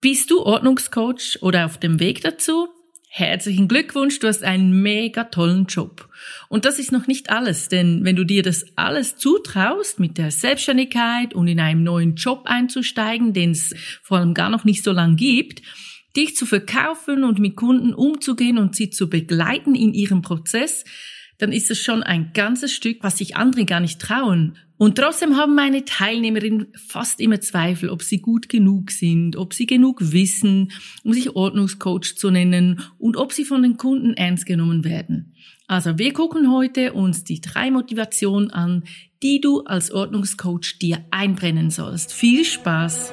Bist du Ordnungscoach oder auf dem Weg dazu? Herzlichen Glückwunsch, du hast einen mega tollen Job. Und das ist noch nicht alles, denn wenn du dir das alles zutraust, mit der Selbstständigkeit und in einem neuen Job einzusteigen, den es vor allem gar noch nicht so lang gibt, dich zu verkaufen und mit Kunden umzugehen und sie zu begleiten in ihrem Prozess, dann ist es schon ein ganzes Stück, was sich andere gar nicht trauen. Und trotzdem haben meine Teilnehmerinnen fast immer Zweifel, ob sie gut genug sind, ob sie genug wissen, um sich Ordnungscoach zu nennen und ob sie von den Kunden ernst genommen werden. Also wir gucken heute uns die drei Motivationen an, die du als Ordnungscoach dir einbrennen sollst. Viel Spaß!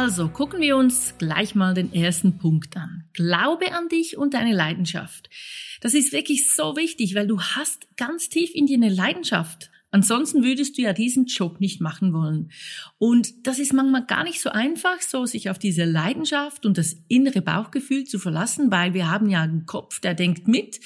Also gucken wir uns gleich mal den ersten Punkt an. Glaube an dich und deine Leidenschaft. Das ist wirklich so wichtig, weil du hast ganz tief in dir eine Leidenschaft. Ansonsten würdest du ja diesen Job nicht machen wollen. Und das ist manchmal gar nicht so einfach, so sich auf diese Leidenschaft und das innere Bauchgefühl zu verlassen, weil wir haben ja einen Kopf, der denkt mit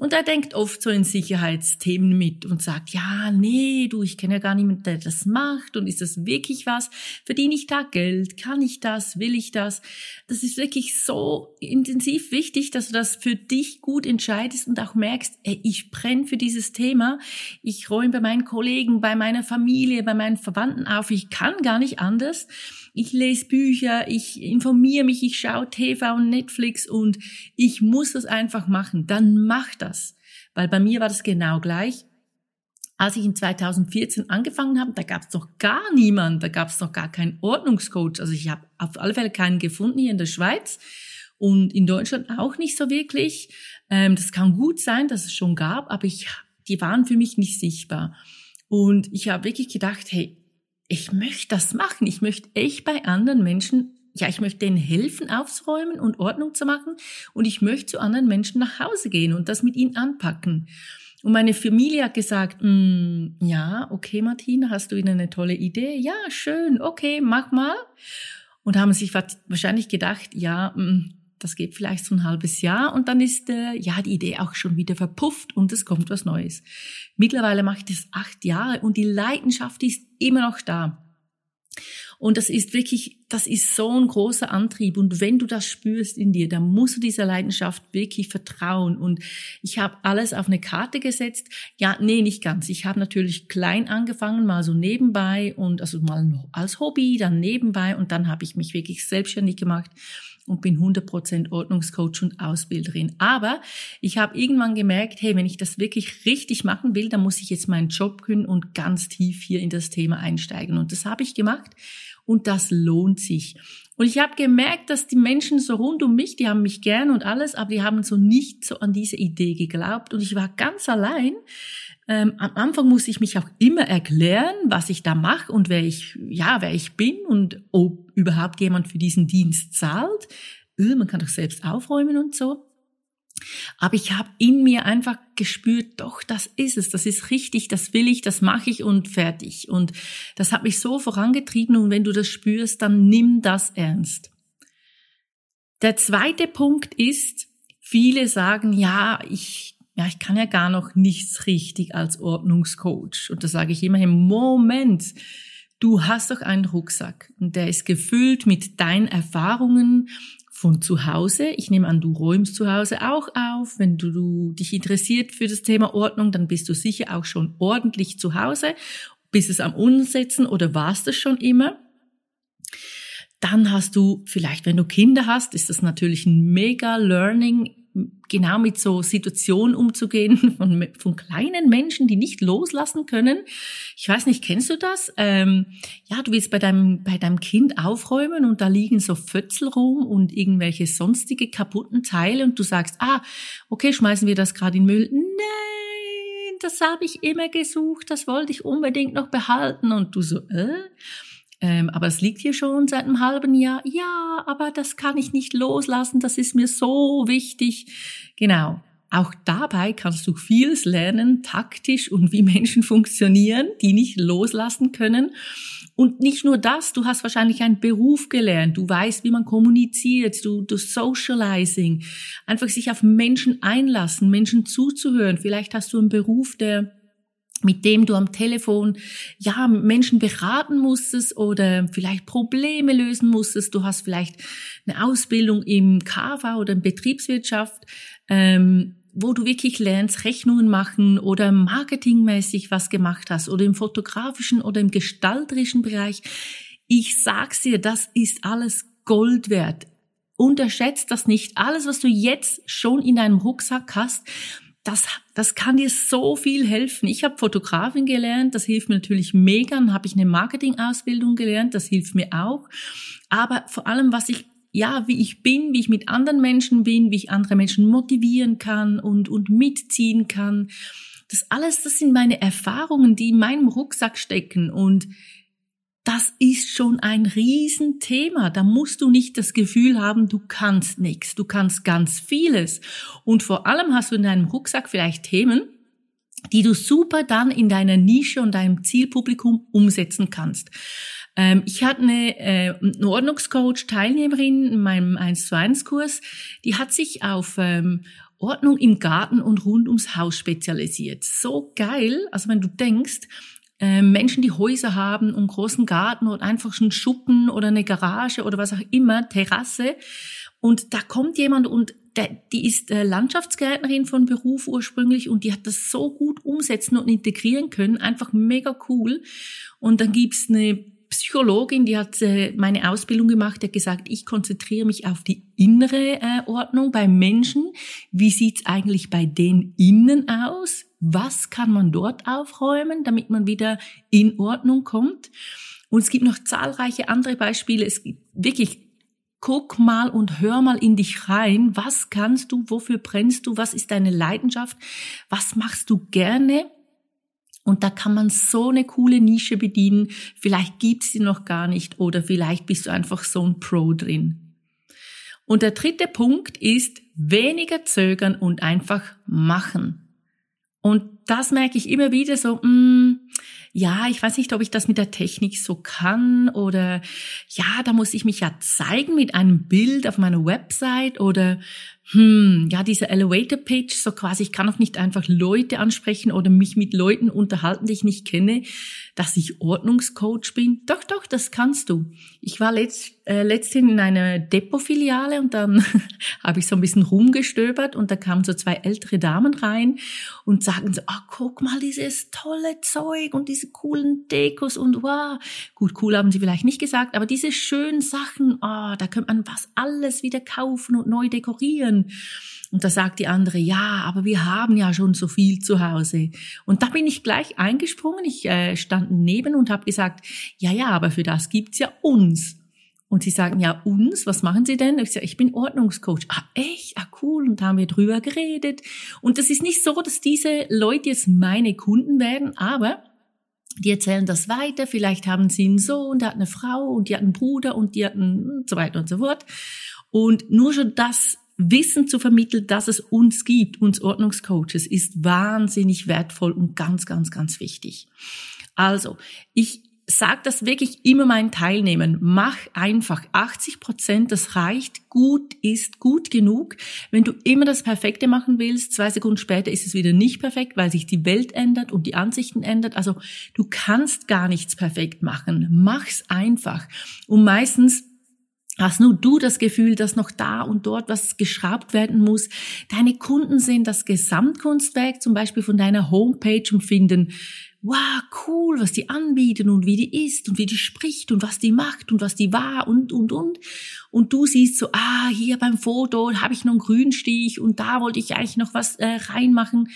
und er denkt oft so in Sicherheitsthemen mit und sagt, ja, nee, du, ich kenne ja gar niemanden, der das macht und ist das wirklich was? Verdiene ich da Geld? Kann ich das? Will ich das? Das ist wirklich so intensiv wichtig, dass du das für dich gut entscheidest und auch merkst, ey, ich brenne für dieses Thema. Ich räume bei meinen Kollegen, bei meiner Familie, bei meinen Verwandten auf. Ich kann gar nicht anders ich lese Bücher, ich informiere mich, ich schaue TV und Netflix und ich muss das einfach machen, dann mach das. Weil bei mir war das genau gleich. Als ich in 2014 angefangen habe, da gab es noch gar niemand, da gab es noch gar keinen Ordnungscoach. Also ich habe auf alle Fälle keinen gefunden hier in der Schweiz und in Deutschland auch nicht so wirklich. Ähm, das kann gut sein, dass es schon gab, aber ich, die waren für mich nicht sichtbar. Und ich habe wirklich gedacht, hey, ich möchte das machen. Ich möchte echt bei anderen Menschen, ja, ich möchte denen helfen, aufzuräumen und Ordnung zu machen. Und ich möchte zu anderen Menschen nach Hause gehen und das mit ihnen anpacken. Und meine Familie hat gesagt, mm, ja, okay, Martina, hast du wieder eine tolle Idee? Ja, schön, okay, mach mal. Und haben sich wahrscheinlich gedacht, ja, mm, das geht vielleicht so ein halbes Jahr und dann ist äh, ja die Idee auch schon wieder verpufft und es kommt was Neues. Mittlerweile mache ich das acht Jahre und die Leidenschaft ist immer noch da. Und das ist wirklich, das ist so ein großer Antrieb. Und wenn du das spürst in dir, dann musst du dieser Leidenschaft wirklich vertrauen. Und ich habe alles auf eine Karte gesetzt. Ja, nee, nicht ganz. Ich habe natürlich klein angefangen, mal so nebenbei und also mal als Hobby, dann nebenbei und dann habe ich mich wirklich selbstständig gemacht und bin 100% Ordnungscoach und Ausbilderin. Aber ich habe irgendwann gemerkt, hey, wenn ich das wirklich richtig machen will, dann muss ich jetzt meinen Job können und ganz tief hier in das Thema einsteigen. Und das habe ich gemacht und das lohnt sich. Und ich habe gemerkt, dass die Menschen so rund um mich, die haben mich gern und alles, aber die haben so nicht so an diese Idee geglaubt. Und ich war ganz allein ähm, am Anfang muss ich mich auch immer erklären, was ich da mache und wer ich, ja, wer ich bin und ob überhaupt jemand für diesen Dienst zahlt. Öh, man kann doch selbst aufräumen und so. Aber ich habe in mir einfach gespürt, doch, das ist es, das ist richtig, das will ich, das mache ich und fertig. Und das hat mich so vorangetrieben und wenn du das spürst, dann nimm das ernst. Der zweite Punkt ist, viele sagen, ja, ich ja, ich kann ja gar noch nichts richtig als Ordnungscoach. Und da sage ich immerhin, Moment, du hast doch einen Rucksack und der ist gefüllt mit deinen Erfahrungen von zu Hause. Ich nehme an, du räumst zu Hause auch auf. Wenn du, du dich interessiert für das Thema Ordnung, dann bist du sicher auch schon ordentlich zu Hause bist es am Umsetzen oder warst es schon immer? Dann hast du vielleicht, wenn du Kinder hast, ist das natürlich ein mega Learning, genau mit so Situationen umzugehen von, von kleinen Menschen, die nicht loslassen können. Ich weiß nicht, kennst du das? Ähm, ja, du willst bei deinem, bei deinem Kind aufräumen und da liegen so Fötzel rum und irgendwelche sonstige kaputten Teile und du sagst, ah, okay, schmeißen wir das gerade in Müll. Nein, das habe ich immer gesucht, das wollte ich unbedingt noch behalten. Und du so, äh? Ähm, aber es liegt hier schon seit einem halben Jahr. Ja, aber das kann ich nicht loslassen. Das ist mir so wichtig. Genau. Auch dabei kannst du vieles lernen, taktisch und wie Menschen funktionieren, die nicht loslassen können. Und nicht nur das, du hast wahrscheinlich einen Beruf gelernt, du weißt, wie man kommuniziert, du, du Socializing, einfach sich auf Menschen einlassen, Menschen zuzuhören. Vielleicht hast du einen Beruf, der mit dem du am Telefon ja Menschen beraten musstest oder vielleicht Probleme lösen musstest. Du hast vielleicht eine Ausbildung im KV oder in Betriebswirtschaft, ähm, wo du wirklich lernst, Rechnungen machen oder marketingmäßig was gemacht hast oder im fotografischen oder im gestalterischen Bereich. Ich sag's dir, das ist alles Gold wert. Unterschätzt das nicht. Alles, was du jetzt schon in deinem Rucksack hast, das, das kann dir so viel helfen. Ich habe Fotografin gelernt, das hilft mir natürlich mega. Dann habe ich eine Marketingausbildung gelernt, das hilft mir auch. Aber vor allem, was ich ja, wie ich bin, wie ich mit anderen Menschen bin, wie ich andere Menschen motivieren kann und, und mitziehen kann. Das alles, das sind meine Erfahrungen, die in meinem Rucksack stecken und das ist schon ein Riesenthema. Da musst du nicht das Gefühl haben, du kannst nichts. Du kannst ganz vieles. Und vor allem hast du in deinem Rucksack vielleicht Themen, die du super dann in deiner Nische und deinem Zielpublikum umsetzen kannst. Ähm, ich hatte eine, äh, eine Ordnungscoach-Teilnehmerin in meinem 1 zu 1 Kurs, die hat sich auf ähm, Ordnung im Garten und rund ums Haus spezialisiert. So geil, also wenn du denkst, ähm, Menschen, die Häuser haben, einen großen Garten oder einfach schon Schuppen oder eine Garage oder was auch immer, Terrasse. Und da kommt jemand und der, die ist äh, Landschaftsgärtnerin von Beruf ursprünglich und die hat das so gut umsetzen und integrieren können, einfach mega cool. Und dann gibt's eine Psychologin, die hat äh, meine Ausbildung gemacht, die hat gesagt, ich konzentriere mich auf die innere äh, Ordnung bei Menschen. Wie sieht's eigentlich bei den innen aus? Was kann man dort aufräumen, damit man wieder in Ordnung kommt? Und es gibt noch zahlreiche andere Beispiele. Es gibt wirklich guck mal und hör mal in dich rein. Was kannst du? Wofür brennst du? Was ist deine Leidenschaft? Was machst du gerne? Und da kann man so eine coole Nische bedienen. Vielleicht gibt's sie noch gar nicht oder vielleicht bist du einfach so ein Pro drin. Und der dritte Punkt ist weniger zögern und einfach machen. Und das merke ich immer wieder so, mh, mm, ja, ich weiß nicht, ob ich das mit der Technik so kann oder ja, da muss ich mich ja zeigen mit einem Bild auf meiner Website oder hm, ja, diese Elevator Pitch, so quasi, ich kann auch nicht einfach Leute ansprechen oder mich mit Leuten unterhalten, die ich nicht kenne, dass ich Ordnungscoach bin. Doch, doch, das kannst du. Ich war letzt, äh, letztens in einer Depot-Filiale und dann habe ich so ein bisschen rumgestöbert und da kamen so zwei ältere Damen rein und sagen so, ah, guck mal dieses tolle Zeug und diese coolen Dekos und wow. Gut, cool haben sie vielleicht nicht gesagt, aber diese schönen Sachen, ah, oh, da könnte man was alles wieder kaufen und neu dekorieren. Und da sagt die andere, ja, aber wir haben ja schon so viel zu Hause. Und da bin ich gleich eingesprungen. Ich äh, stand neben und habe gesagt, ja, ja, aber für das gibt's ja uns. Und sie sagen, ja, uns, was machen Sie denn? Ich sage, ich bin Ordnungscoach. Ah, echt? Ah, cool. Und da haben wir drüber geredet. Und das ist nicht so, dass diese Leute jetzt meine Kunden werden, aber die erzählen das weiter. Vielleicht haben sie einen Sohn, der hat eine Frau und die hat einen Bruder und die hat einen und so weiter und so fort. Und nur schon das Wissen zu vermitteln, dass es uns gibt, uns Ordnungscoaches, ist wahnsinnig wertvoll und ganz, ganz, ganz wichtig. Also, ich sage das wirklich immer meinen Teilnehmern. Mach einfach 80 Prozent, das reicht. Gut ist gut genug. Wenn du immer das Perfekte machen willst, zwei Sekunden später ist es wieder nicht perfekt, weil sich die Welt ändert und die Ansichten ändert. Also du kannst gar nichts perfekt machen. Mach's einfach. Und meistens Hast nur du das Gefühl, dass noch da und dort was geschraubt werden muss? Deine Kunden sehen das Gesamtkunstwerk zum Beispiel von deiner Homepage und finden, wow, cool, was die anbieten und wie die ist und wie die spricht und was die macht und was die war und, und, und. Und du siehst so, ah, hier beim Foto habe ich noch einen Grünstich und da wollte ich eigentlich noch was äh, reinmachen.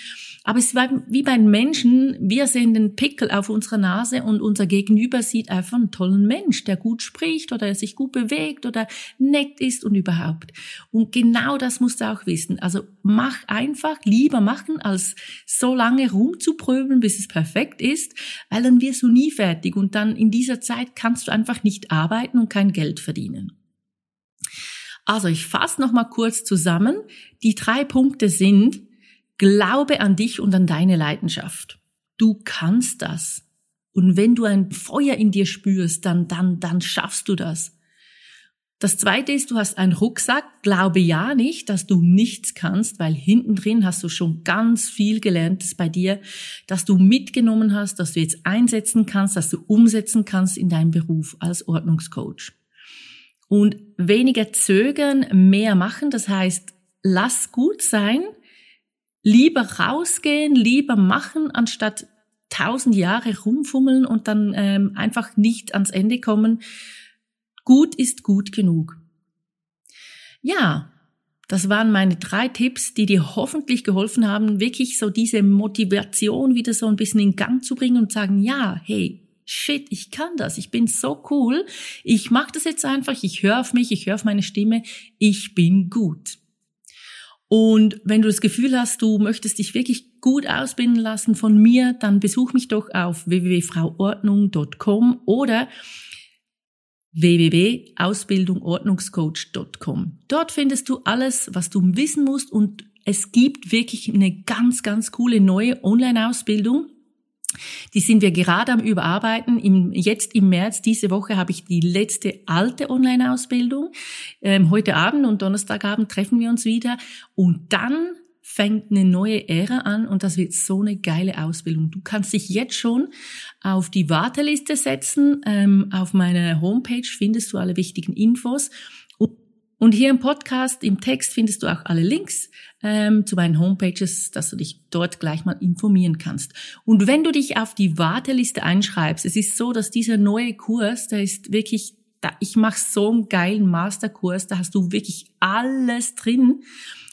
Aber es war wie bei Menschen, wir sehen den Pickel auf unserer Nase und unser Gegenüber sieht einfach einen tollen Mensch, der gut spricht oder sich gut bewegt oder nett ist und überhaupt. Und genau das musst du auch wissen. Also mach einfach, lieber machen, als so lange rumzupröbeln, bis es perfekt ist, weil dann wirst du nie fertig und dann in dieser Zeit kannst du einfach nicht arbeiten und kein Geld verdienen. Also ich fasse noch mal kurz zusammen. Die drei Punkte sind, Glaube an dich und an deine Leidenschaft. Du kannst das. Und wenn du ein Feuer in dir spürst, dann, dann, dann schaffst du das. Das zweite ist, du hast einen Rucksack. Glaube ja nicht, dass du nichts kannst, weil hinten drin hast du schon ganz viel gelerntes bei dir, dass du mitgenommen hast, dass du jetzt einsetzen kannst, dass du umsetzen kannst in deinem Beruf als Ordnungscoach. Und weniger zögern, mehr machen. Das heißt, lass gut sein, lieber rausgehen, lieber machen, anstatt tausend Jahre rumfummeln und dann ähm, einfach nicht ans Ende kommen. Gut ist gut genug. Ja, das waren meine drei Tipps, die dir hoffentlich geholfen haben, wirklich so diese Motivation wieder so ein bisschen in Gang zu bringen und sagen, ja, hey, shit, ich kann das, ich bin so cool, ich mache das jetzt einfach, ich höre auf mich, ich höre auf meine Stimme, ich bin gut. Und wenn du das Gefühl hast, du möchtest dich wirklich gut ausbilden lassen von mir, dann besuch mich doch auf www.frauordnung.com oder www.ausbildungordnungscoach.com. Dort findest du alles, was du wissen musst und es gibt wirklich eine ganz, ganz coole neue Online-Ausbildung die sind wir gerade am Überarbeiten. Im, jetzt im März, diese Woche, habe ich die letzte alte Online-Ausbildung. Ähm, heute Abend und Donnerstagabend treffen wir uns wieder. Und dann fängt eine neue Ära an und das wird so eine geile Ausbildung. Du kannst dich jetzt schon auf die Warteliste setzen. Ähm, auf meiner Homepage findest du alle wichtigen Infos. Und hier im Podcast, im Text findest du auch alle Links ähm, zu meinen Homepages, dass du dich dort gleich mal informieren kannst. Und wenn du dich auf die Warteliste einschreibst, es ist so, dass dieser neue Kurs, der ist wirklich, da, ich mache so einen geilen Masterkurs, da hast du wirklich alles drin.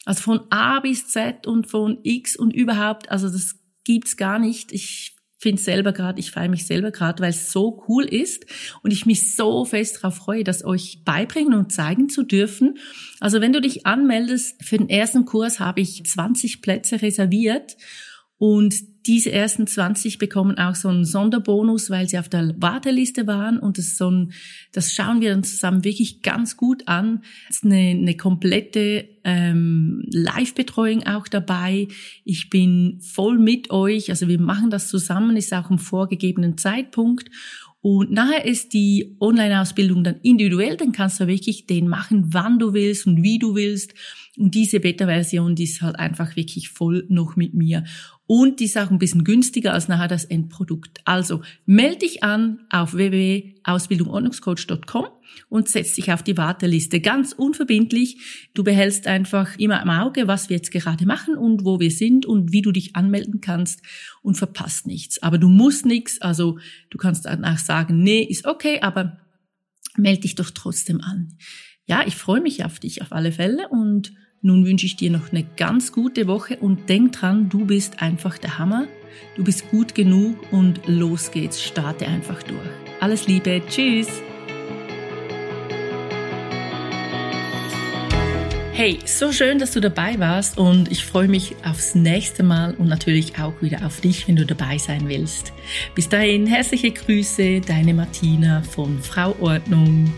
Also von A bis Z und von X und überhaupt, also das gibt's gar nicht. Ich finde selber gerade, ich feiere mich selber gerade, weil es so cool ist und ich mich so fest darauf freue, das euch beibringen und zeigen zu dürfen. Also wenn du dich anmeldest für den ersten Kurs, habe ich 20 Plätze reserviert und diese ersten 20 bekommen auch so einen Sonderbonus, weil sie auf der Warteliste waren und das so ein, das schauen wir dann zusammen wirklich ganz gut an. Es ist eine, eine komplette ähm, Live-Betreuung auch dabei. Ich bin voll mit euch, also wir machen das zusammen, ist auch im vorgegebenen Zeitpunkt und nachher ist die Online-Ausbildung dann individuell, dann kannst du wirklich den machen, wann du willst und wie du willst. Und diese Beta-Version, die ist halt einfach wirklich voll noch mit mir. Und die ist auch ein bisschen günstiger als nachher das Endprodukt. Also melde dich an auf www.ausbildungordnungscoach.com und setz dich auf die Warteliste. Ganz unverbindlich. Du behältst einfach immer im Auge, was wir jetzt gerade machen und wo wir sind und wie du dich anmelden kannst und verpasst nichts. Aber du musst nichts. Also du kannst danach sagen, nee, ist okay, aber melde dich doch trotzdem an. Ja, ich freue mich auf dich auf alle Fälle und nun wünsche ich dir noch eine ganz gute Woche und denk dran, du bist einfach der Hammer. Du bist gut genug und los geht's. Starte einfach durch. Alles Liebe. Tschüss. Hey, so schön, dass du dabei warst und ich freue mich aufs nächste Mal und natürlich auch wieder auf dich, wenn du dabei sein willst. Bis dahin herzliche Grüße, deine Martina von Frau Ordnung.